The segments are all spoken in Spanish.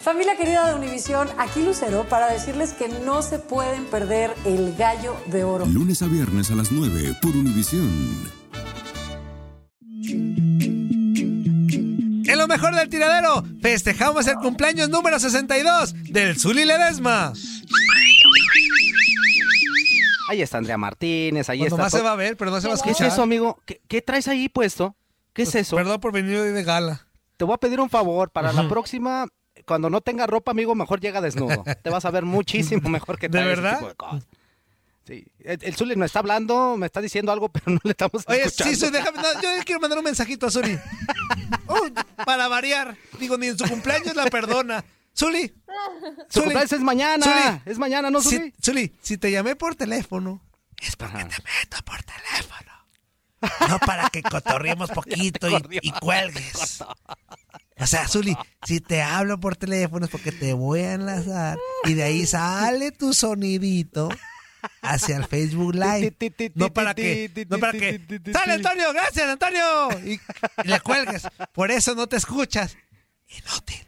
Familia querida de Univisión, aquí Lucero para decirles que no se pueden perder el gallo de oro. Lunes a viernes a las 9 por Univisión. En lo mejor del tiradero, festejamos el cumpleaños número 62 del Zuli Ledesma. Ahí está Andrea Martínez, ahí Pues está. to- se va a ver, pero no se va a ¿Qué es escuchar. eso, amigo? ¿Qué, qué traes ahí puesto? ¿Qué es eso? Perdón por venir hoy de gala. Te voy a pedir un favor. Para la próxima, cuando no tenga ropa, amigo, mejor llega desnudo. Te vas a ver muchísimo mejor que ¿De ese verdad? tipo de cosas. Sí. El, el Zuli nos está hablando, me está diciendo algo, pero no le estamos Oye, escuchando. sí, soy, déjame, no, yo quiero mandar un mensajito a Zuli. Oh, para variar. Digo, ni en su cumpleaños la perdona. Zuli. Su cumpleaños es mañana. Zuli. Es mañana, ¿no, Zuli? Si, Zuli, si te llamé por teléfono, es porque Ajá. te meto por teléfono. No para que cotorriemos poquito y, y cuelgues. O sea, Zuli, si te hablo por teléfono es porque te voy a enlazar y de ahí sale tu sonidito hacia el Facebook Live. No para que, no para que, ¡Sale Antonio! ¡Gracias, Antonio! Y, y le cuelgues. Por eso no te escuchas. Inútil.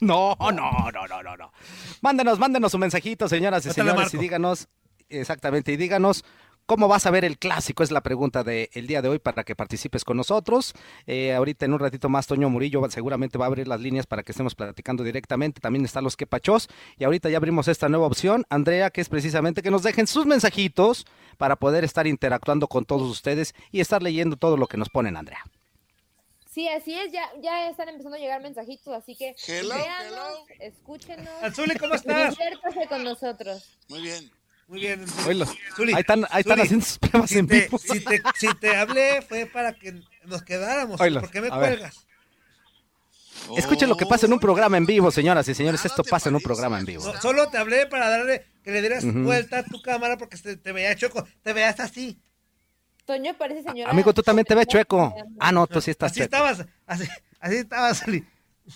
No, no, no, no, no, no. Mándenos, mándenos un mensajito, señoras y señores, y díganos, exactamente, y díganos cómo vas a ver el clásico, es la pregunta del día de hoy para que participes con nosotros. Eh, ahorita en un ratito más, Toño Murillo seguramente va a abrir las líneas para que estemos platicando directamente. También están los quepachos. Y ahorita ya abrimos esta nueva opción, Andrea, que es precisamente que nos dejen sus mensajitos para poder estar interactuando con todos ustedes y estar leyendo todo lo que nos ponen, Andrea. Sí, así es, ya, ya están empezando a llegar mensajitos, así que Hello, véanos, escúchenos, Azuli, ¿cómo y estás? diviértase con nosotros. Muy bien. Muy bien. Oílo. Zuli, Ahí están, ahí están Zuli, haciendo sus pruebas si en te, vivo. si, te, si te hablé fue para que nos quedáramos. Oílo, ¿Por qué me cuelgas? Escuchen lo que pasa en un programa en vivo, señoras y señores. no Esto pasa en un programa en vivo. No, solo te hablé para darle que le dieras vuelta a tu cámara porque te, te veía choco. Te veías así. Toño parece señora. Amigo, tú también te ves chueco. Ah, no, tú sí estás Así chueco. estabas. Así, así estabas, Zuli.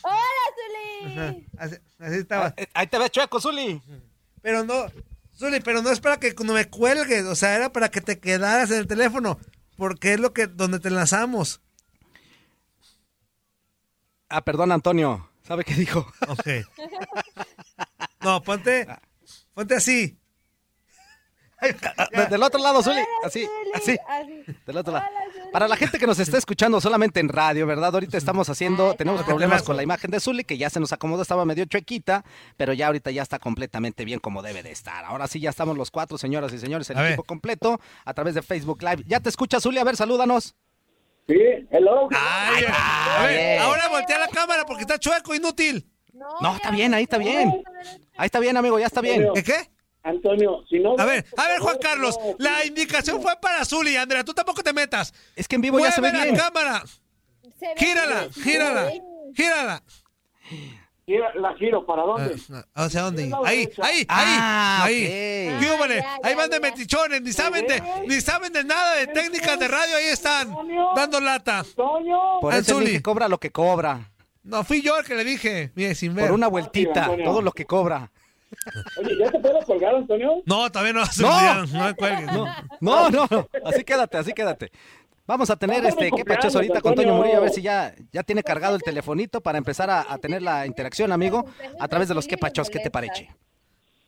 ¡Hola, Ajá, Zuli! Así, así estabas. Eh, Ahí te ves chueco, Zuli. Pero no, Zuli, pero no es para que no me cuelgues. O sea, era para que te quedaras en el teléfono. Porque es lo que, donde te enlazamos. Ah, perdón, Antonio. ¿Sabe qué dijo? Ok. No, ponte, ponte así. De- Del otro lado, Zuli. Así, así. Así. Del otro lado. Para la gente que nos está escuchando solamente en radio, ¿verdad? Ahorita estamos haciendo, tenemos problemas con la imagen de Zuli, que ya se nos acomodó, estaba medio chuequita, pero ya ahorita ya está completamente bien como debe de estar. Ahora sí ya estamos los cuatro, señoras y señores, el A ver. equipo completo a través de Facebook Live. ¿Ya te escucha, Zuli? A ver, salúdanos. Sí, hello. Ay, a ver, ahora voltea la cámara porque está chueco, inútil. No, No, está bien, ahí está bien. Ahí está bien, amigo, ya está bien. ¿Qué qué? Antonio, si no... A ver, a ver, Juan Carlos, la indicación fue para Zuli, Andrea, tú tampoco te metas. Es que en vivo ya se ve Mueve bien. la cámara, Se ve gírala, bien. gírala, gírala. La giro, ¿para dónde? Ah, ¿Hacia dónde? Ahí, ahí, ahí, Ah, ahí. Ahí ya, van de metichones, ni saben de, ni saben de nada de técnicas de radio, ahí están, dando lata. Antonio. Por eso Zuli. el que cobra lo que cobra. No, fui yo el que le dije, mire, sin ver. Por una vueltita, Antonio. todo lo que cobra. Oye, ¿ya te puedo colgar, Antonio? No, todavía no, No. no me cuelgues. No, no, no. Así quédate, así quédate. Vamos a tener este, qué pachos cumpleaños, ahorita con Toño Antonio. Murillo, a ver si ya, ya tiene cargado el telefonito para empezar a, a tener la interacción, amigo, a través de los que pachos, ¿qué te parece?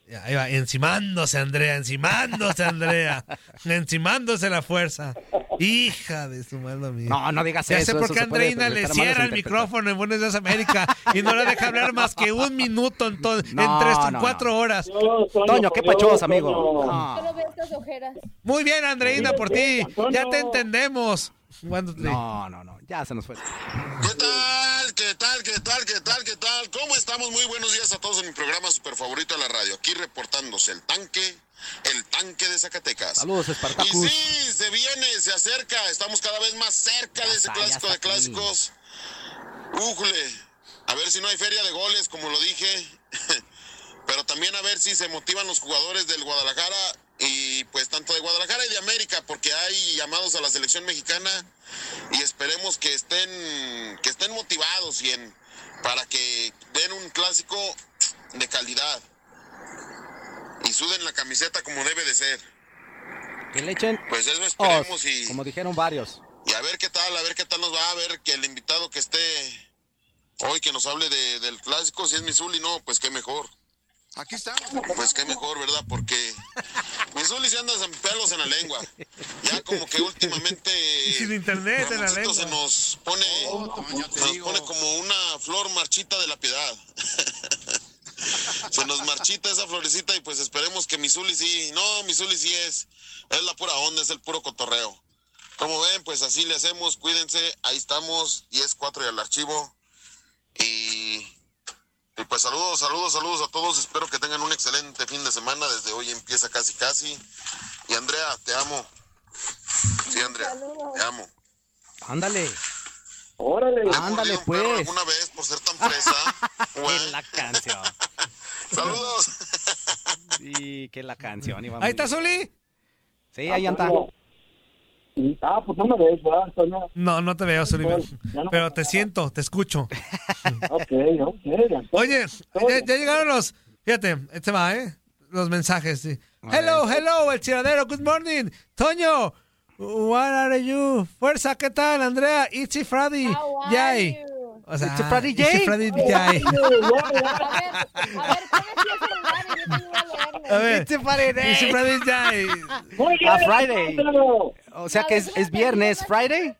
Ya, Ahí va, encimándose, Andrea, encimándose, Andrea. encimándose la fuerza. Hija de su madre mía. No, no digas Ya eso. sé por qué Andreina le cierra el micrófono en Buenos Días América y no la deja hablar más que un minuto en, No, tres o no, cuatro no. horas. Toño, qué pachos, amigo. No, Solo ve estas ojeras. Muy bien, Andreina, por ti. Ya te entendemos. No, no, no, ya se nos fue. ¿Qué tal? ¿Qué tal? ¿Qué tal? ¿Qué tal? ¿Qué tal? ¿Cómo estamos? Muy buenos días a todos en mi programa super favorito de la radio. Aquí reportándose el tanque, el tanque de Zacatecas. Saludos, Y Espartacus. sí, se viene, se acerca. Estamos cada vez más cerca de ese está, clásico de clásicos. Újule. A ver si no hay feria de goles, como lo dije. Pero también a ver si se motivan los jugadores del Guadalajara y pues tanto de Guadalajara y de América, porque hay llamados a la selección mexicana y esperemos que estén, que estén motivados y en, para que den un clásico de calidad y suden la camiseta como debe de ser. Que le echen Pues eso esperemos os, y, como dijeron varios. y a ver qué tal, a ver qué tal nos va a ver que el invitado que esté hoy que nos hable de- del clásico, si es Misuli, no, pues qué mejor. Aquí está. Pues qué mejor, ¿verdad? Porque Misuli se anda en pelos en la lengua. Ya como que últimamente Y sin internet en la Ramoncito se lengua. nos pone, Oh, se nos pone como una flor marchita de la piedad. se nos marchita esa florecita y pues esperemos que Misuli sí. No, Misuli sí es. Es la pura onda, es el puro cotorreo. Como ven, pues así le hacemos, cuídense, ahí estamos, 10-4 y al archivo. Y, y pues saludos, saludos, saludos a todos, espero que tengan un excelente fin de semana, desde hoy empieza casi casi. Y Andrea, te amo. Sí, Andrea, te amo. Ándale. Órale. ¿Te has Ándale, pues. alguna vez por ser tan fresa? Güey. Que la canción. Saludos. Sí, que la canción. iba Ahí está. Zuli. Sí, ahí anda. Ah, pues no me ves, ¿verdad, Antonio? No, no te veo, no- Pero te siento, te escucho. Ok, ok. Oye, ya, ya llegaron los. Fíjate, este va, ¿eh? Los mensajes. Sí. Hello, hello, el tiradero. Good morning. Toño, what are you? Fuerza, ¿qué tal, Andrea? Itzy Freddy. Yay. O sea, Itzy Freddy Yay. Freddy. A ver, a ver, a ver, Freddy. Itzy Freddy bien, A Friday. O sea que es, es viernes, Friday.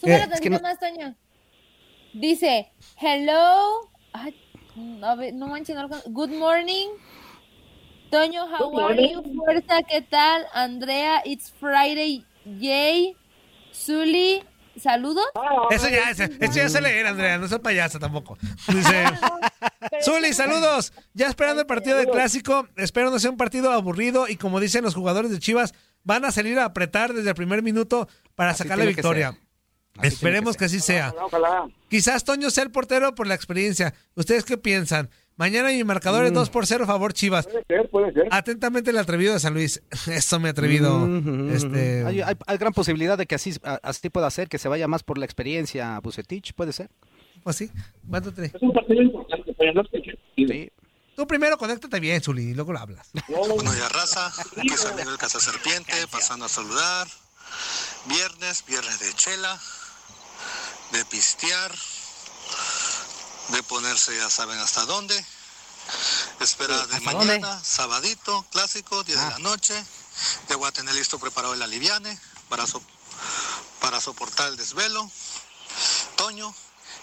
Sube la ¿Qué? Es que tantito no- más, Toño. Dice, hello. Ay, a ver, no manches, no. Good morning. Toño, how are you? Fuerza, ¿qué tal? Andrea, it's Friday. Yay. Zuli, saludos. Ah, Eso ya, ese, eso ya se leer, Andrea. No soy payasa tampoco. Dice. Zuli, saludos. Ya esperando el partido del clásico. Espero no sea un partido aburrido. Y como dicen los jugadores de Chivas, van a salir a apretar desde el primer minuto para Así sacar la victoria. Esperemos que, que así sea. Ojalá. Quizás Toño sea el portero por la experiencia. ¿Ustedes qué piensan? Mañana mi marcador es 2 por 0 favor Chivas. Puede ser, puede ser. Atentamente el atrevido de San Luis. Eso me he atrevido. Ujú, este, hay, hay- hay gran posibilidad de que así, a- así pueda ser, que se vaya más por la experiencia Bucetich, puede ser. Pues sí. ¿Cuánto te- Es un partido importante, pero no es que... Sí. Tú primero conéctate bien, Zuli, y luego lo hablas. Buenos días, raza. Aquí es amigo del Casa Serpiente, pasando a saludar. Viernes, viernes de chela, de pistear, de ponerse ya saben hasta dónde. Espera de ¿hasta mañana, dónde? sabadito, clásico, 10 Ah. de la noche. Ya voy a tener listo preparado el aliviane para, so- para soportar el desvelo. Toño,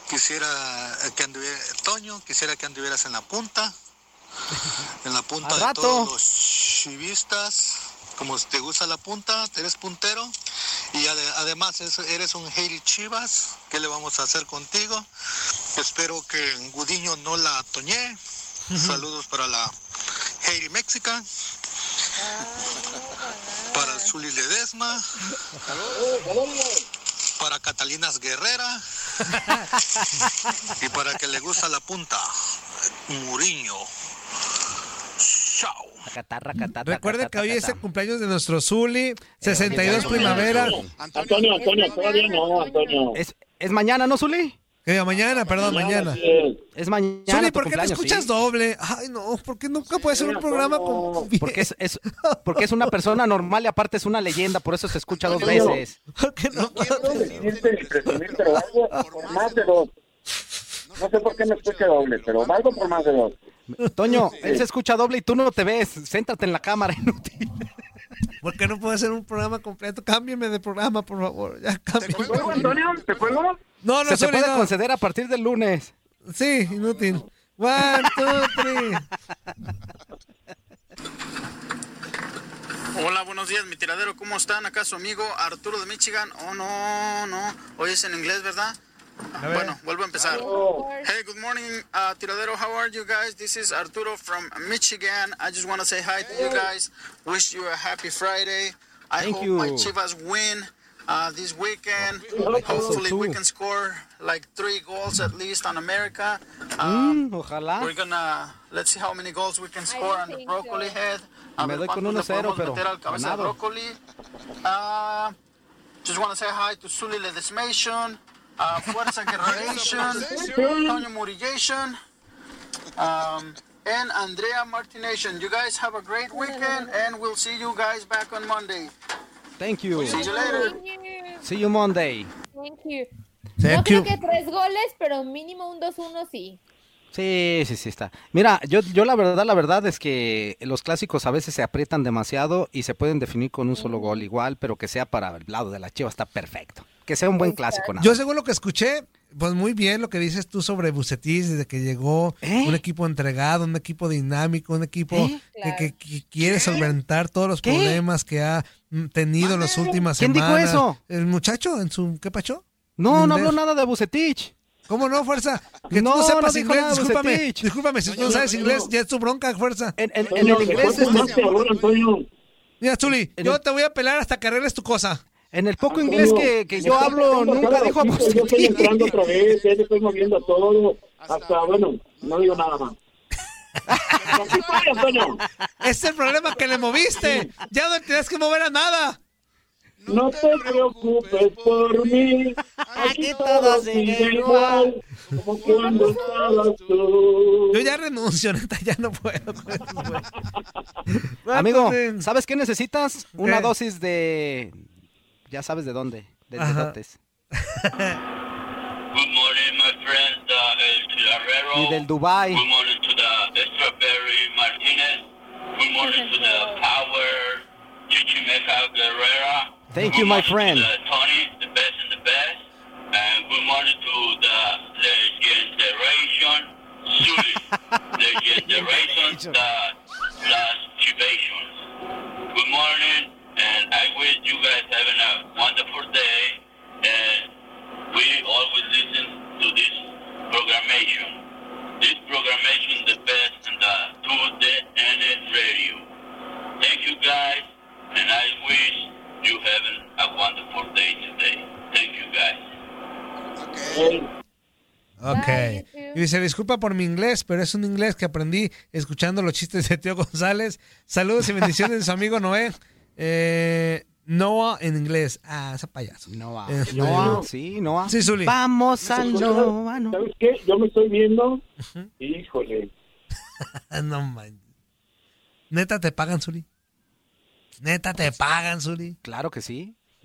quisiera que anduviera, Toño, quisiera que anduvieras en la punta en la punta de todos los chivistas. Como te gusta la punta, eres puntero. Y ade- además es- eres un Hail Chivas. ¿Qué le vamos a hacer contigo? Espero que Gudiño no la toñé. Saludos para la Hail Mexican. Para Zuli Ledesma. Para Catalinas Guerrera. y para que le gusta la punta, Muriño. Chao. Recuerden que hoy es el cumpleaños de nuestro Zuli, 62 Antonio. primavera. Antonio, Antonio, todavía no, Antonio. Es, es mañana, ¿no, Zuli? Que diga, mañana, perdón, mañana. Sí. Es mañana. Zuli, ¿por qué no escuchas sí. doble? Ay, no, porque nunca puede ser un programa con... Porque es, es- porque es una persona normal y aparte es una leyenda, por eso se escucha dos veces. ¿Por qué no? Por más de dos. No sé por qué me escucha doble, pero algo por más de dos. Toño, él se escucha doble y tú no te ves. Céntrate en la cámara, inútil. ¿Por qué no puede ser un programa completo? Cámbiame de programa, por favor. Ya, cámbiame. ¿Luego, Antonio? ¿Te fue luego? No, no, Se te puede no. conceder a partir del lunes. Sí, inútil. One, two, three. Hola, buenos días, mi tiradero. ¿Cómo están? Acá su amigo Arturo de Michigan. Oh, no, no. Hoy es en inglés, ¿verdad? A ver. Bueno, vuelvo a empezar. Hey, good morning, uh, tiradero. How are you guys? This is Arturo from Michigan. I just want to say hi to you guys. Wish you a happy Friday. I Thank hope you. my Chivas win. uh, this weekend. Hopefully, we can score like three goals at least on America. Um, Mm, ojalá. We're gonna let's see how many goals we can score on the broccoli head. A Me ver doy con cuántos le 1-0, podemos pero meter al cabeza de ganado. broccoli. Uh, just want to say hi to Sully Ledesmation, uh, Fuerza Guerreration, Toño Murillation, um, and Andrea Martination. You guys have a great weekend, and we'll see you guys back on Monday. Thank you. See you later. See you Monday. Thank you. Thank no creo you. que tres goles, pero mínimo un 2-1 sí. Sí, sí, sí está. Mira, yo, yo la verdad, la verdad es que los clásicos a veces se aprietan demasiado y se pueden definir con un solo gol igual, pero que sea para el lado de la Chivas está perfecto. Que sea un buen clásico. nada Yo según lo que escuché, pues muy bien lo que dices tú sobre Bucetis, desde que llegó un equipo entregado, un equipo dinámico, un equipo ¿Eh? que, que- que quiere solventar todos los ¿Qué? problemas que ha mm, tenido en las últimas ¿Quién dijo semanas. eso? El muchacho en su ¿qué pacho? No, no habló nada de Bucetich. ¿Cómo no, fuerza? Que No, tú no sepas no inglés, discúlpame. Bucetich. Discúlpame, si tú no sabes inglés, ya es tu bronca, fuerza. En, en el inglés este- Mira, Zuli, yo te voy a pelar hasta que arregles tu cosa. En el poco inglés que, que yo hablo, nunca dijo Yo estoy entrando otra vez, ya estoy moviendo todo. Hasta, bueno, no digo nada más. Es el problema que le moviste. Ya no tienes que mover a nada. No te preocupes por mí. Aquí todo sigue igual. Como cuando estabas tú. Yo ya renuncio, neta, ya no puedo. Amigo, ¿sabes qué necesitas? Una ¿Qué? dosis de... Ya sabes de dónde. De Ajá. dedotes. Good morning, my friends. Uh, El Chilarrero. Y del Dubai. Good morning to the Strawberry Martinez. Good morning to the Power Chichimeca Guerrera. Thank Good you, my friend. To the Tony, the best and the best. And good morning to the Legendation. Sully. Legendation. The last Chivations. Good morning, and I wish you guys having a wonderful day. And we always listen to this programmation. This programmation the best in the to the NS radio. Thank you guys, and I wish you having a wonderful day today. Thank you guys. Ok. Y dice, disculpa por mi inglés, pero es un inglés que aprendí escuchando los chistes de Tío González. Saludos y bendiciones de su amigo Noé. Eh, Noah en inglés. Ah, ese payaso. Noah. Este, Noah, sí, Noah. Sí, Zuli. Vamos al Noah. no. ¿Sabes qué? Yo me estoy viendo. Híjole. no man. Neta te pagan, Zuli. Neta te pagan, Zuli. Claro que sí.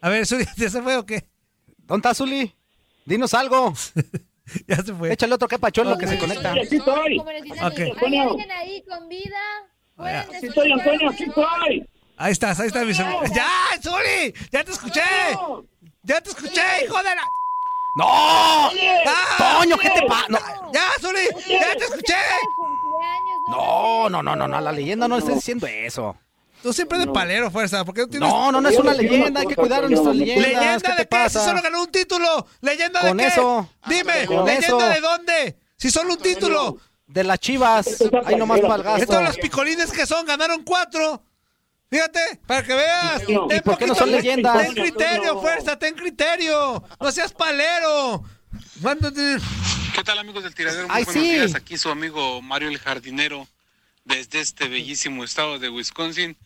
A ver, Zuli, ¿ya se fue o qué? ¿Dónde está Zuli? Dinos algo. ya se fue. Échale otro que pacholo que se conecta. Aquí estoy. Como les dicen, Ok. ¿hay alguien ahí con vida? ¿Pueden Aquí estoy, Antonio, aquí estoy. Ahí estás, ahí está mi Zuli. ¡Ya, Zuli! ¡Ya te escuché! ¡Ya te escuché, hijo de la... ¡No! ¡Ah! Toño, ¿qué te pasa? No. ¡Ya, Zuli! ¡Ya te escuché! No, no, no, no, no, a la leyenda no estés diciendo eso. Tú siempre de palero, fuerza. ¿Por qué no tienes... No, no, no es una leyenda, hay que cuidar a nuestras leyendas. ¿Leyenda ¿Qué de qué? Si solo ganó un título. ¿Leyenda de Con qué? eso. Dime, Con ¿leyenda eso. de dónde? Si solo un título. De las chivas, ahí nomás para el gasto. Estos los picolines que son, ganaron cuatro. Fíjate, para que veas. ¿Y Ten por qué no son leyendas? Ten criterio, fuerza, ten criterio. No seas palero. Mándate- ¿Qué tal amigos del tiradero? Muy Ay, buenos sí. días. Aquí su amigo Mario el Jardinero desde este bellísimo estado de Wisconsin.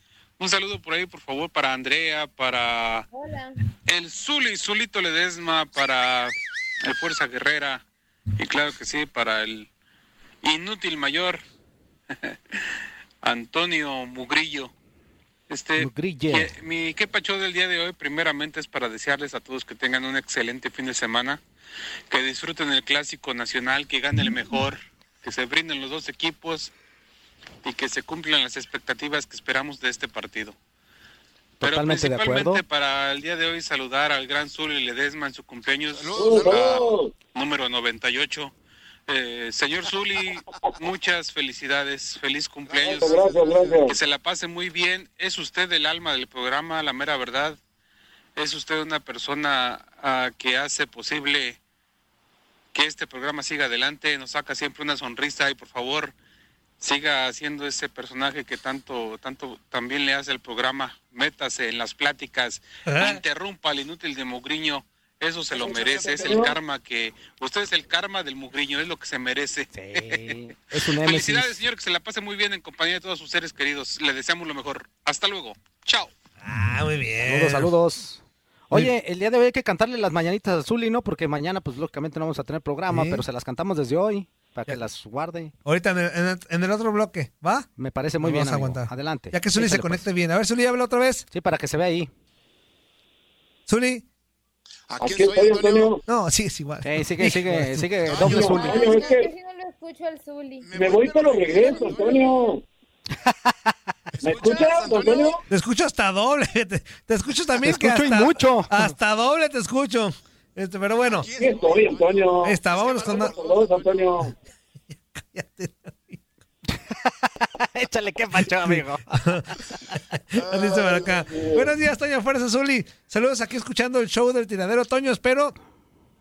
Un saludo por ahí, por favor, para Andrea, para Hola. el Zuli, Zulito Ledesma, para el Fuerza Guerrera y claro que sí, para el inútil mayor Antonio Mugrillo. Este, Mugrillo. que- mi qué pacho del día de hoy, primeramente es para desearles a todos que tengan un excelente fin de semana, que disfruten el clásico nacional, que gane el mejor, que se brinden los dos equipos y que se cumplan las expectativas que esperamos de este partido. Pero Totalmente de principalmente acuerdo. para el día de hoy saludar al gran Zuli Ledesma en su cumpleaños número 98. Eh, señor Zuli, muchas felicidades, feliz cumpleaños. Gracias, gracias, gracias. Que se la pase muy bien. Es usted el alma del programa, la mera verdad. Es usted una persona ah, que hace posible que este programa siga adelante, nos saca siempre una sonrisa y por favor siga haciendo ese personaje que tanto, tanto también le hace el programa. Métase en las pláticas, interrumpa al inútil de Mugriño. Eso se lo merece, es el karma que... Usted es el karma del Mugriño, es lo que se merece. Es un Felicidades, señor, que se la pase muy bien en compañía de todos sus seres queridos. Le deseamos lo mejor. Hasta luego. Chao. Ah, muy bien. Saludos, saludos. Oye, el día de hoy hay que cantarle las mañanitas a Zuli, ¿no? Porque mañana, pues lógicamente no vamos a tener programa, Sí. pero se las cantamos desde hoy para que las guarde. Ahorita en el, en el- en el otro bloque, ¿va? Me parece muy Nos bien. vamos a aguantar. Adelante. Ya que Zuli se pues. conecte bien. A ver, Zuli, habla otra vez. Sí, para que se vea ahí. Zuli. Aquí estoy, Antonio. No, sí, es igual. Eh, sigue, sigue, sigue, Antonio, doble Zuli. Antonio, es que Casi no lo escucho al Zuli. me voy pero regreso, Antonio. ¿Me escuchas, Antonio? Te escucho hasta doble. Te, te escucho también Te que escucho y mucho. Hasta doble te escucho. Este, pero bueno. Aquí estoy, Antonio. Ahí está, vámonos con más. Saludos, Antonio. Échale que pacho, amigo. Acá. Buenos días, Toño Fuerza Zuli. Saludos aquí escuchando el show del tiradero. Toño, espero.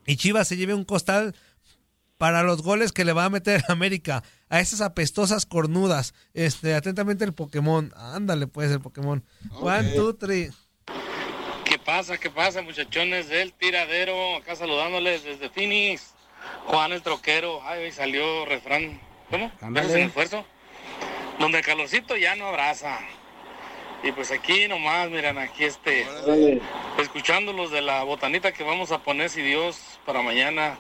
Y Chivas se lleve un costal para los goles que le va a meter a América. A esas apestosas cornudas. Este, atentamente el Pokémon. Ándale, pues, el Pokémon. One, two, three. ¿Qué pasa? ¿Qué pasa, muchachones del tiradero? Acá saludándoles desde Phoenix. Juan el troquero. Ay, hoy salió refrán. ¿Cómo? ¿Ves el esfuerzo? Donde el calorcito ya no abraza. Y pues aquí nomás, miren, aquí este, Dale. escuchándolos de la botanita que vamos a poner, si Dios, para mañana.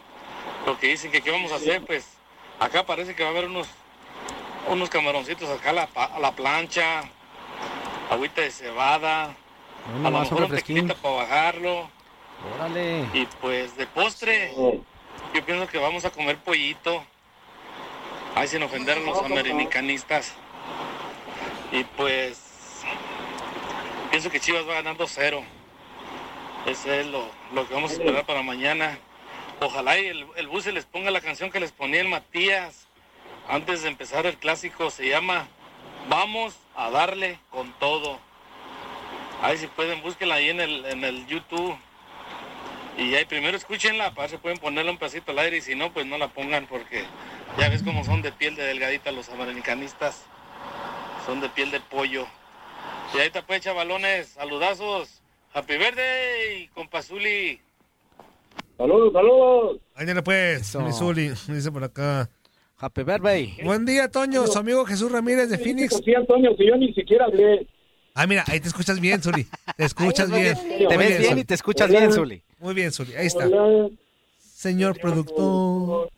Lo que dicen que qué vamos a hacer, pues acá parece que va a haber unos, unos camaroncitos acá a la, a la plancha, agüita de cebada, A lo mejor un para bajarlo. Órale. Y pues de postre, yo pienso que vamos a comer pollito. Ay, sin ofender a los americanistas. Y pues pienso que Chivas va ganando cero. Ese es lo, lo que vamos a esperar para mañana. Ojalá y el, el bus se les ponga la canción que les ponía el Matías antes de empezar el clásico. Se llama Vamos a darle con todo. Ahí si pueden, búsquenla ahí en el, en el YouTube. Y ahí primero escúchenla, para ver si pueden ponerla un pedacito al aire y si no, pues no la pongan porque ya ves cómo son de piel de delgadita los americanistas. Son de piel de pollo. Y ahí te pues, chavalones, saludazos. Happy birthday, compazuli. Saludos, saludos. Ándale, pues, Eso. mi Zuli. Dice por acá. Happy birthday. Buen día, Toño. Su amigo Jesús Ramírez de Phoenix. Sí, Antonio, si yo ni siquiera hablé. Ah, mira, ahí te escuchas bien, Zuli. Te escuchas bien. Te ves bien y te escuchas bien, Zuli. Muy bien, Zuli. Ahí está. Señor productor.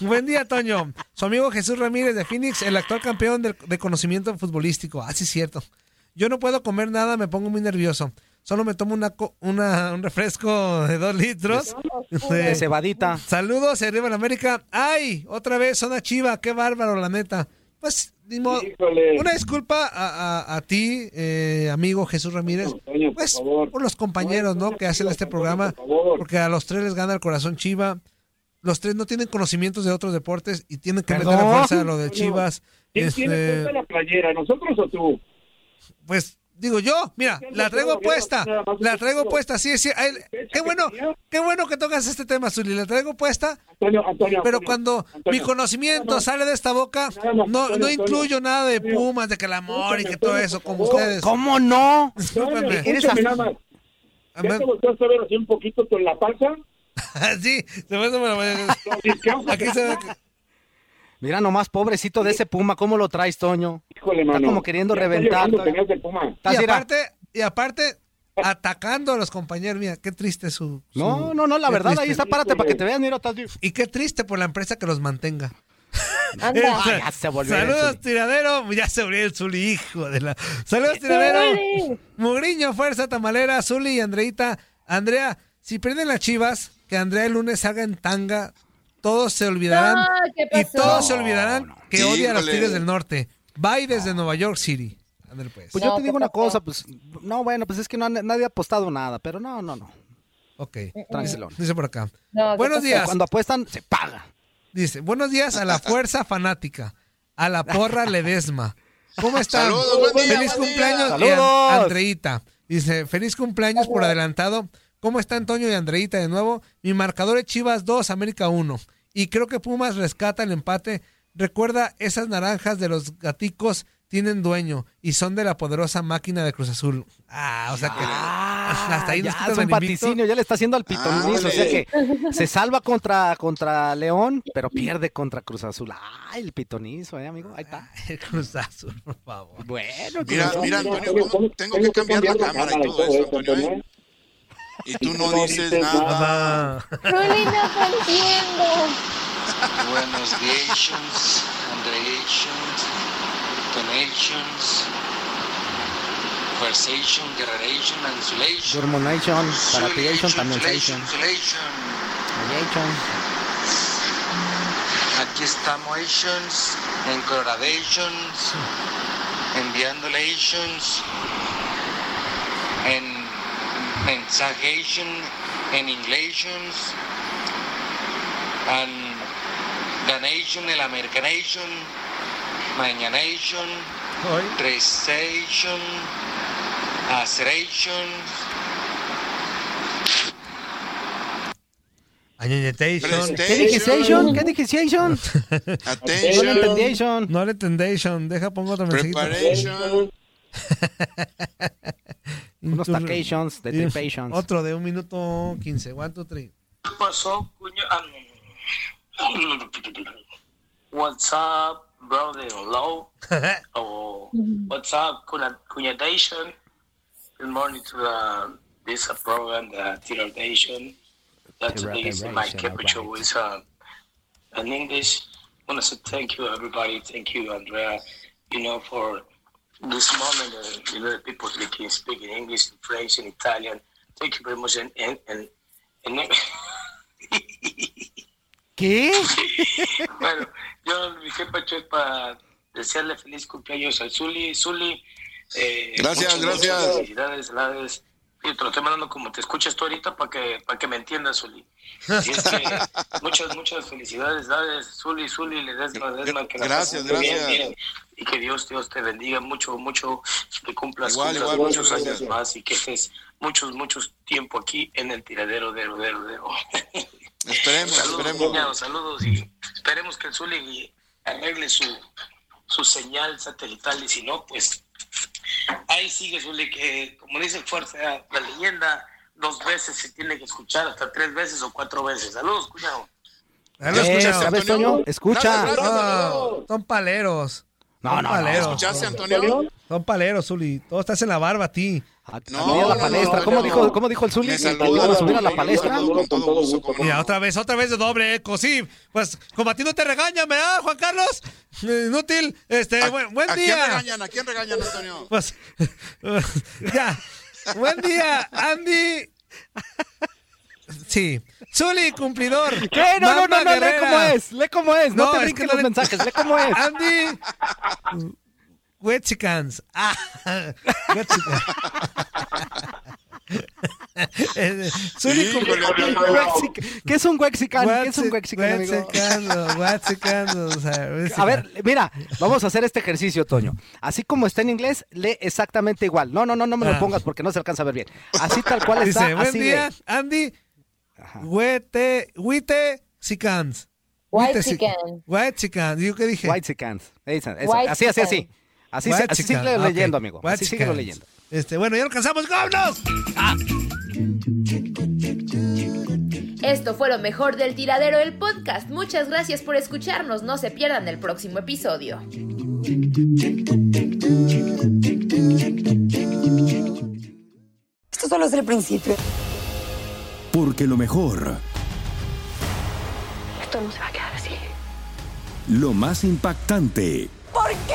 Buen día, Toño. Su amigo Jesús Ramírez de Phoenix, el actual campeón de, conocimiento futbolístico. Ah, sí, es cierto. Yo no puedo comer nada, me pongo muy nervioso. Solo me tomo una, co- una- un refresco de dos litros. De cebadita. Saludos, arriba en América. ¡Ay! Otra vez, zona chiva. Qué bárbaro, la neta. Pues. Una disculpa a, a- a ti, eh, amigo Jesús Ramírez. Toño, por Pues, favor. por los compañeros, ¿no? Que hacen este programa. Por favor. Porque a los tres les gana el corazón Chiva. Los tres no tienen conocimientos de otros deportes y tienen que ¿Perdón? meter a fuerza a lo de Chivas. ¿Quién tiene Este, puesta la playera, nosotros o tú? pues digo yo, mira, la traigo puesta, la traigo puesta, sí, sí. ay, Qué bueno, qué bueno que tocas este tema, Zuli, la traigo puesta. Antonio, Antonio. Pero cuando Antonio, mi conocimiento sale de esta boca, no, Antonio, no Antonio. incluyo nada de Antonio. Pumas, de que el amor y que todo eso, como favor. ustedes. ¿Cómo no? Escúchame nada más. ¿Ya te volteaste a ver así un poquito con la panza? sí, se me hace. Aquí se ve que- Mira nomás, pobrecito de ese Puma, ¿cómo lo traes, Toño? Híjole, mano. como queriendo Ya está reventar Puma. Y aparte, y aparte, atacando a los compañeros, mira, qué triste su... su- No, no, no, la verdad, ahí está, párate para que te vean, mira, estás... Y qué triste por la empresa que los mantenga. Anda. Ah, ya se volvió Saludos, tiradero. Ya se abrió el Zuli, hijo de la. Saludos, tiradero. Mugriño, Fuerza Tamalera, Zuli y Andreita. Andrea, si prenden las chivas, que Andrea el lunes salga en tanga, todos se olvidarán. No, ¿qué y todos se olvidarán No, no. que odia a los. Tigres del Norte. Bye desde Nueva York City. Ándale, pues. Pues yo te digo una cosa, pues, no, bueno, pues es que no, han- nadie ha apostado nada, pero no, no, no. Ok. Tranquilo. Dice por acá. No, ¿qué Buenos días. Cuando apuestan, se paga. Dice, buenos días a la fuerza fanática, a la porra Ledesma. ¿Cómo están? Saludos, buen día, Feliz buen cumpleaños, An- Saludos. Andreita. Dice, feliz cumpleaños por adelantado. ¿Cómo está Antonio y Andreita de nuevo? Mi marcador es Chivas 2, América 1. Y creo que Pumas rescata el empate. Recuerda, esas naranjas de los gaticos tienen dueño y son de la poderosa máquina de Cruz Azul. Ah, o sea que hasta ahí nos ya, es un el vaticinio, ya le está haciendo al pitonizo, o sea que se salva contra, contra León, pero pierde contra Cruz Azul. Ay, el pitonizo, eh, amigo, ahí está. Cruz Azul, por favor. Bueno, Mira, mira, Antonio, ¿cómo tengo que cambiar la cámara y todo eso, Antonio? ¿eh? Y tú no dices nada. Really no entiendo. Buenos Gations, Andreations, Donations, Versation, Guerreration, Insulation. Dormonation. Insulation. Insulation. Aquí estamos, Asians, en Coloradations, en Viandolations, en Mensagation, en Inglations, en la Nation, el Americanation, Mañanation, Recession, Aceration. ¿Qué dijiste? ¿Qué dijiste? No le entendí. No le entendation. Deja, pongo otro mensajito. Preparation. Unos tacations, de y- tripations. Otro de un minuto quince. One, two, three. ¿Qué pasó, cuño? Ah, What's up, brother? Hello. oh, what's up, cuña- cuñadation? Good morning to the, this uh, program, the Tiradation. That today is my temperature alright. is uh, in English. I want to say thank you, everybody. Thank you, Andrea. You know, for this moment, uh, you know, the people that can speak in English, in French, and Italian. Thank you very much. And, and, and, and ¿Qué? bueno, yo mi jefe es para desearle feliz cumpleaños al Zuli. Zuli, eh, Gracias, muchas, gracias. muchas felicidades, felicidades. Sí, te lo estoy mandando como te escuchas tú ahorita para que, para que me entiendas, Zuli. Y es que muchas, muchas felicidades, dades, Zuli, Zuli, le des que la Gracias, bien, bien. Y que Dios, Dios te bendiga mucho, mucho, que cumplas, Igual, cumplas igual, muchos años gracias. más y que estés muchos, muchos tiempo aquí en el tiradero de rodero, de Esperemos, Saludos, esperemos. cuñado, saludos y esperemos que el Zuli arregle su, su señal satelital y si no, pues ahí sigue Zuli que como dice fuerza la leyenda dos veces se tiene que escuchar hasta tres veces o cuatro veces. Saludos, cuñado. ¿Sabes, Toño? Escucha. Son paleros. No, Son no, no. paleros. ¿Escuchaste, Antonio? Son paleros, Zuli. Todo estás en la barba a ti. Salí a la palestra. ¿Cómo dijo, cómo dijo el Zuli? Me a subir a la palestra. saludos Con todo gusto, cómo Mira, no. otra vez, otra vez de doble eco, sí. Pues, como a ti no te regañan, ¿verdad, Juan Carlos? Inútil. Este, ¿A- buen, buen ¿A quién día. regañan? ¿A quién regañan, Antonio? Pues, ya. Buen día, Andy. Sí. Zuli, cumplidor. ¿Qué? No, no, no, no, lee cómo es. Lee cómo es. No, No, te es brinques que los no le- mensajes. Lee cómo es. Andy. Wetchicans. Ah, Wetchicans. Eh, Zuli Híjole, amigo. Wexican. ¿Qué es un Wexican? ¿Qué es un Wexican, A ver, mira, vamos a hacer este ejercicio, Toño. Así como está en inglés, lee exactamente igual. No, no, no, no me Ah. lo pongas porque no se alcanza a ver bien. Así tal cual está, Dice, buen así día, lee. Andy. Huete, huite, sicans. White chicken. White chicken. ¿Yo qué dije? White Así, así, así. Así, se- así sigue ok. leyendo, amigo. Así sigue leyendo. Este, bueno, ya alcanzamos. ¡Vámonos! Esto fue lo mejor del tiradero del podcast. Muchas gracias por escucharnos. No se pierdan el próximo episodio. Esto solo es el principio. Porque lo mejor, Esto no se va a quedar así. lo más impactante, ¿Por qué?